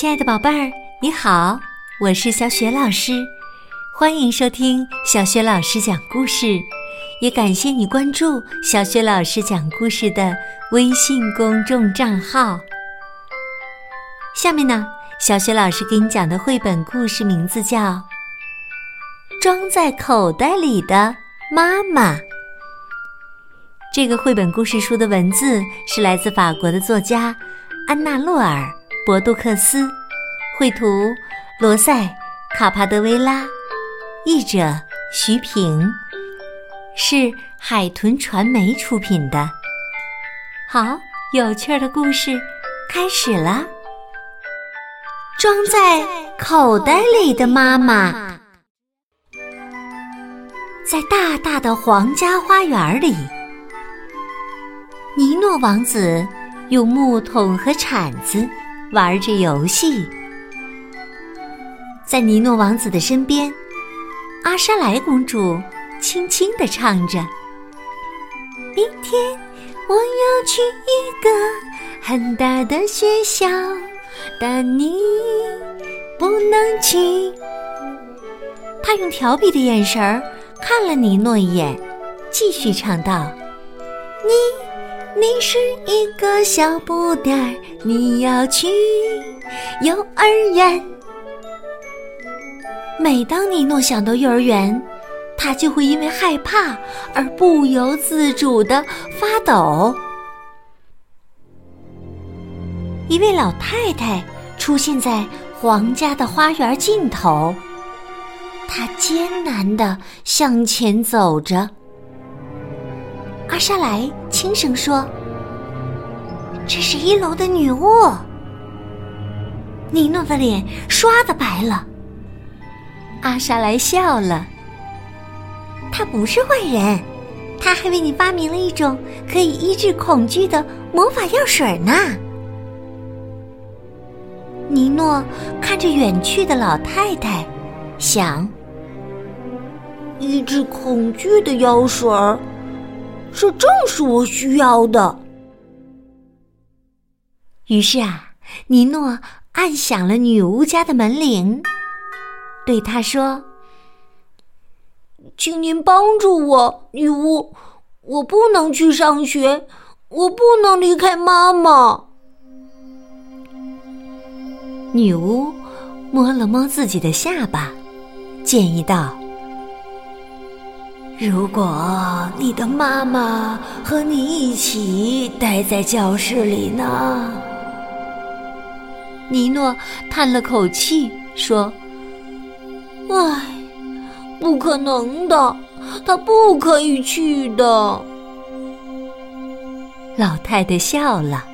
亲爱的宝贝儿，你好，我是小雪老师，欢迎收听小雪老师讲故事，也感谢你关注小雪老师讲故事的微信公众账号。下面呢，小雪老师给你讲的绘本故事名字叫《装在口袋里的妈妈》。这个绘本故事书的文字是来自法国的作家安娜·洛尔。博杜克斯，绘图罗塞卡帕德维拉，译者徐平，是海豚传媒出品的。好，有趣的故事开始了。装在口袋里的妈妈，在大大的皇家花园里，尼诺王子用木桶和铲子。玩着游戏，在尼诺王子的身边，阿莎莱公主轻轻地唱着：“明天我要去一个很大的学校，但你不能去。”她用调皮的眼神看了尼诺一眼，继续唱道：“你。”你是一个小不点儿，你要去幼儿园。每当尼诺想到幼儿园，他就会因为害怕而不由自主的发抖。一位老太太出现在皇家的花园尽头，她艰难的向前走着。阿莎莱轻声说：“这是一楼的女巫。”尼诺的脸唰的白了。阿莎莱笑了：“她不是坏人，她还为你发明了一种可以医治恐惧的魔法药水呢。”尼诺看着远去的老太太，想：“医治恐惧的药水儿。”这正是我需要的。于是啊，尼诺按响了女巫家的门铃，对她说：“请您帮助我，女巫，我不能去上学，我不能离开妈妈。”女巫摸了摸自己的下巴，建议道。如果你的妈妈和你一起待在教室里呢？尼诺叹了口气说：“唉，不可能的，她不可以去的。”老太太笑了：“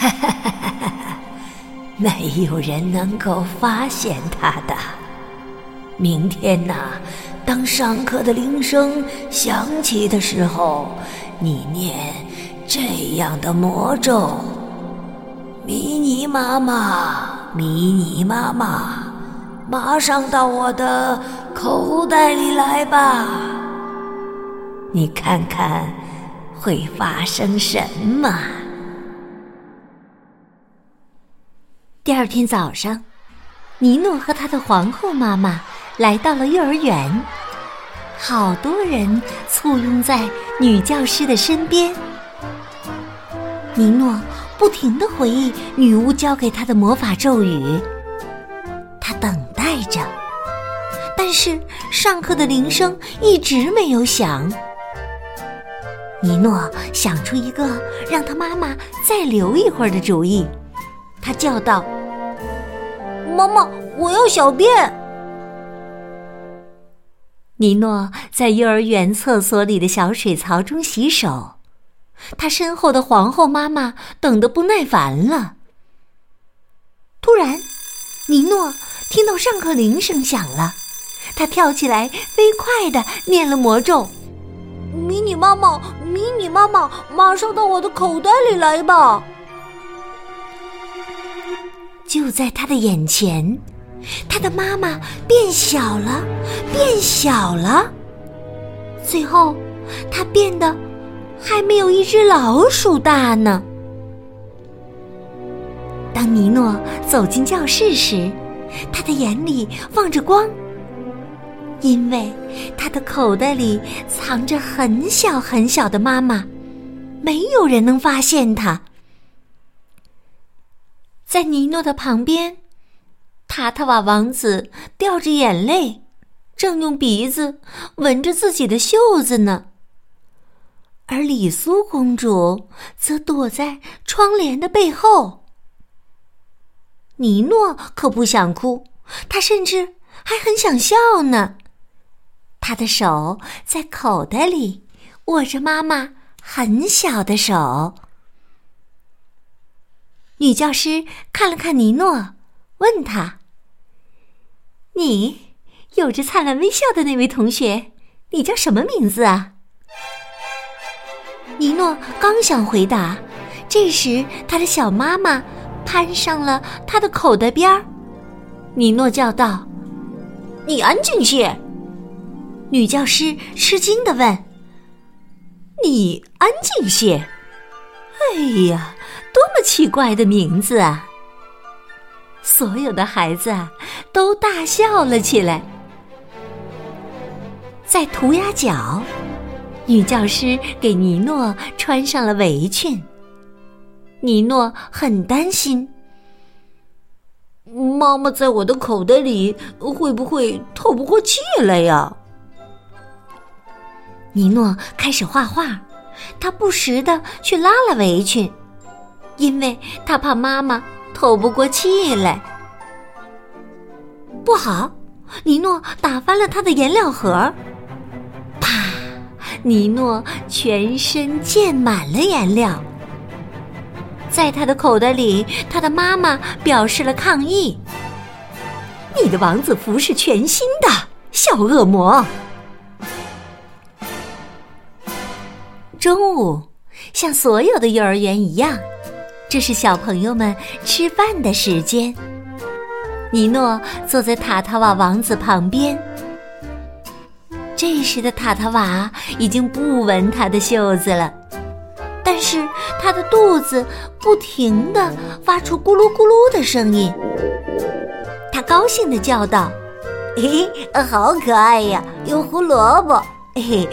哈哈哈哈哈，没有人能够发现她的。明天呢？”当上课的铃声响起的时候，你念这样的魔咒：“迷你妈妈，迷你妈妈，马上到我的口袋里来吧。”你看看会发生什么？第二天早上，尼诺和他的皇后妈妈。来到了幼儿园，好多人簇拥在女教师的身边。尼诺不停的回忆女巫教给他的魔法咒语，他等待着，但是上课的铃声一直没有响。尼诺想出一个让他妈妈再留一会儿的主意，他叫道：“妈妈，我要小便。”尼诺在幼儿园厕所里的小水槽中洗手，他身后的皇后妈妈等得不耐烦了。突然，尼诺听到上课铃声响了，他跳起来，飞快的念了魔咒：“迷你妈妈，迷你妈妈，马上到我的口袋里来吧！”就在他的眼前。他的妈妈变小了，变小了，最后，他变得还没有一只老鼠大呢。当尼诺走进教室时，他的眼里放着光，因为他的口袋里藏着很小很小的妈妈，没有人能发现他。在尼诺的旁边，塔塔瓦王子掉着眼泪，正用鼻子闻着自己的袖子呢。而李苏公主则躲在窗帘的背后。尼诺可不想哭，他甚至还很想笑呢。他的手在口袋里握着妈妈很小的手。女教师看了看尼诺，问他：“你有着灿烂微笑的那位同学，你叫什么名字啊？”尼诺刚想回答，这时他的小妈妈攀上了他的口袋边儿。尼诺叫道：“你安静些！”女教师吃惊的问：“你安静些？哎呀，多么奇怪的名字啊！”所有的孩子啊都大笑了起来。在涂鸦角。女教师给尼诺穿上了围裙。尼诺很担心，妈妈在我的口袋里会不会透不过气来呀？尼诺开始画画，他不时的去拉了围裙，因为他怕妈妈透不过气来。不好，尼诺打翻了他的颜料盒。啪尼诺全身溅满了颜料，在他的口袋里，他的妈妈表示了抗议：“你的王子服是全新的，小恶魔！”中午，像所有的幼儿园一样，这是小朋友们吃饭的时间。尼诺坐在塔塔瓦王子旁边。这时的塔塔瓦已经不闻他的袖子了，但是他的肚子不停的发出咕噜咕噜的声音。他高兴的叫道：“嘿，好可爱呀，有胡萝卜！嘿，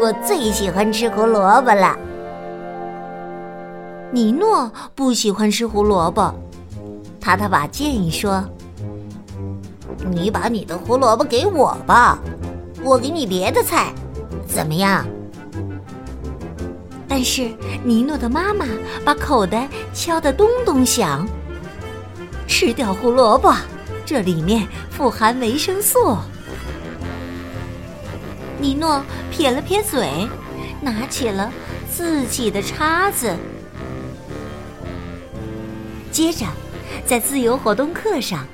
我最喜欢吃胡萝卜了。”尼诺不喜欢吃胡萝卜，塔塔瓦建议说：“你把你的胡萝卜给我吧。”我给你别的菜，怎么样？但是尼诺的妈妈把口袋敲得咚咚响。吃掉胡萝卜，这里面富含维生素。尼诺撇了撇嘴，拿起了自己的叉子。接着，在自由活动课上，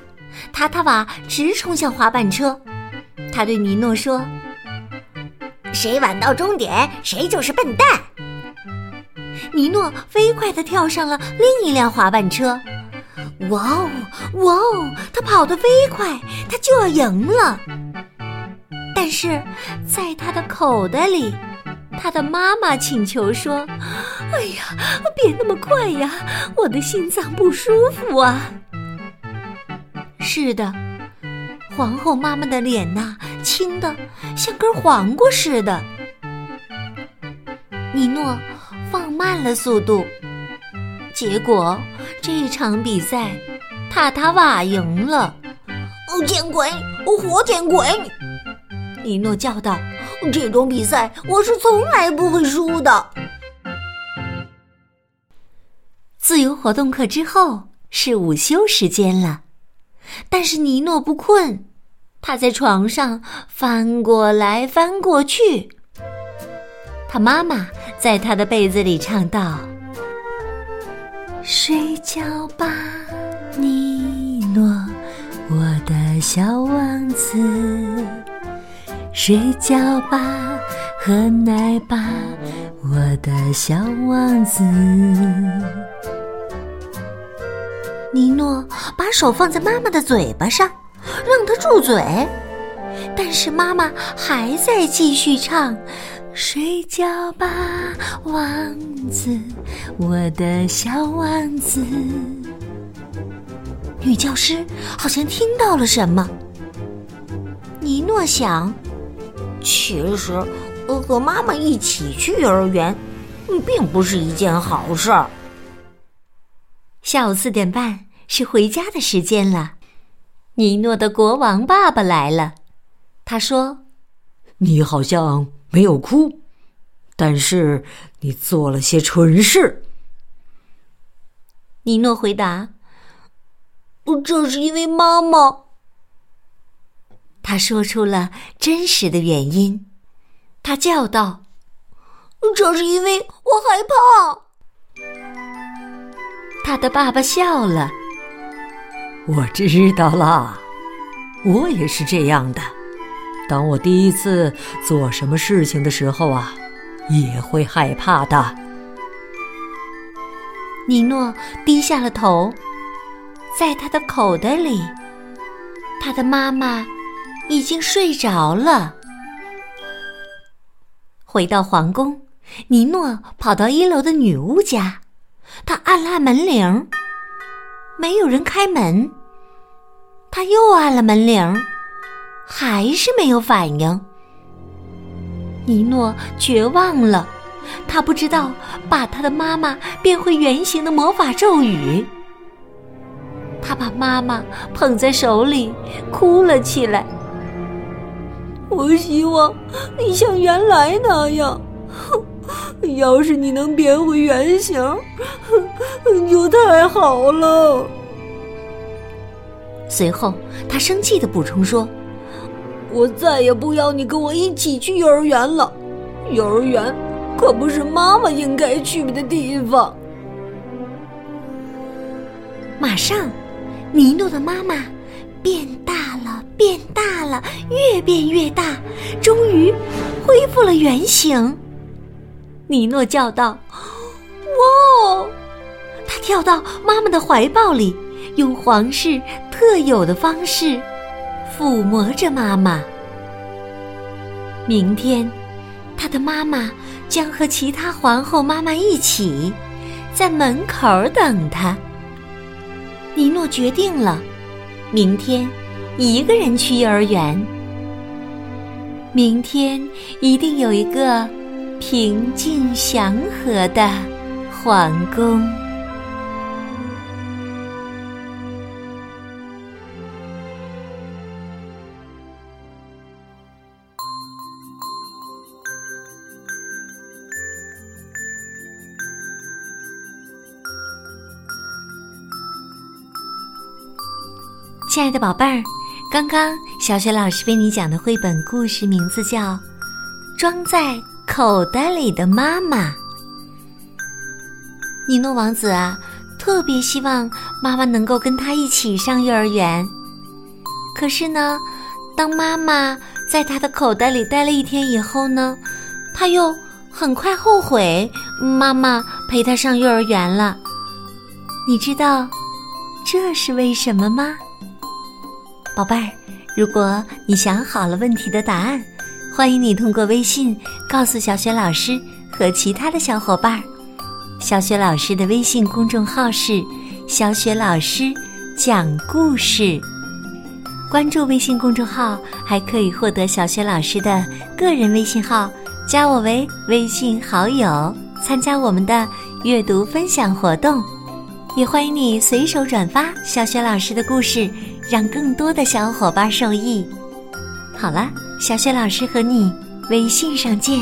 塔塔瓦直冲向滑板车。他对尼诺说：“谁晚到终点，谁就是笨蛋。”尼诺飞快地跳上了另一辆滑板车。哇哦，哇哦！他跑得飞快，他就要赢了。但是在他的口袋里，他的妈妈请求说：“哎呀，别那么快呀，我的心脏不舒服啊。”是的，皇后妈妈的脸呐。青的像根黄瓜似的。尼诺放慢了速度，结果这场比赛，塔塔瓦赢了。哦，见鬼！哦活见鬼！尼诺叫道：“这种比赛我是从来不会输的。”自由活动课之后是午休时间了，但是尼诺不困。他在床上翻过来翻过去，他妈妈在他的被子里唱道：“睡觉吧，尼诺，我的小王子。睡觉吧，喝奶吧，我的小王子。”尼诺把手放在妈妈的嘴巴上。让他住嘴，但是妈妈还在继续唱：“睡觉吧，王子，我的小王子。”女教师好像听到了什么。尼诺想，其实和妈妈一起去幼儿园，并不是一件好事儿。下午四点半是回家的时间了，尼诺的国王爸爸来了。他说：“你好像没有哭，但是你做了些蠢事。”尼诺回答：“这是因为妈妈。”他说出了真实的原因。他叫道：“这是因为我害怕。”他的爸爸笑了。我知道了，我也是这样的。当我第一次做什么事情的时候啊，也会害怕的。尼诺低下了头，在他的口袋里，他的妈妈已经睡着了。回到皇宫，尼诺跑到一楼的女巫家，他按了按门铃，没有人开门。他又按了门铃，还是没有反应。尼诺绝望了。他不知道把他的妈妈变回原形的魔法咒语。他把妈妈捧在手里，哭了起来。我希望你像原来那样，要是你能变回原形，就太好了。随后，他生气的补充说：“我再也不要你跟我一起去幼儿园了，幼儿园。”可不是妈妈应该去的地方。马上，尼诺的妈妈变大了，变大了，越变越大，终于恢复了原形。尼诺叫道：“哇！”他跳到妈妈的怀抱里，用皇室特有的方式抚摸着妈妈。明天，他的妈妈。将和其他皇后妈妈一起在门口等他。尼诺决定了，明天一个人去幼儿园。明天一定有一个平静祥和的皇宫。亲爱的宝贝儿，刚刚小雪老师为你讲的绘本故事名字叫《装在口袋里的妈妈》。尼诺王子啊，特别希望妈妈能够跟他一起上幼儿园。可是呢，当妈妈在他的口袋里待了一天以后呢，他又很快后悔妈妈陪他上幼儿园了。你知道这是为什么吗？宝贝儿，如果你想好了问题的答案，欢迎你通过微信告诉小雪老师和其他的小伙伴。小雪老师的微信公众号是“小雪老师讲故事”，关注微信公众号还可以获得小雪老师的个人微信号，加我为微信好友，参加我们的阅读分享活动。也欢迎你随手转发小雪老师的故事。让更多的小伙伴受益。好了，小雪老师和你微信上见。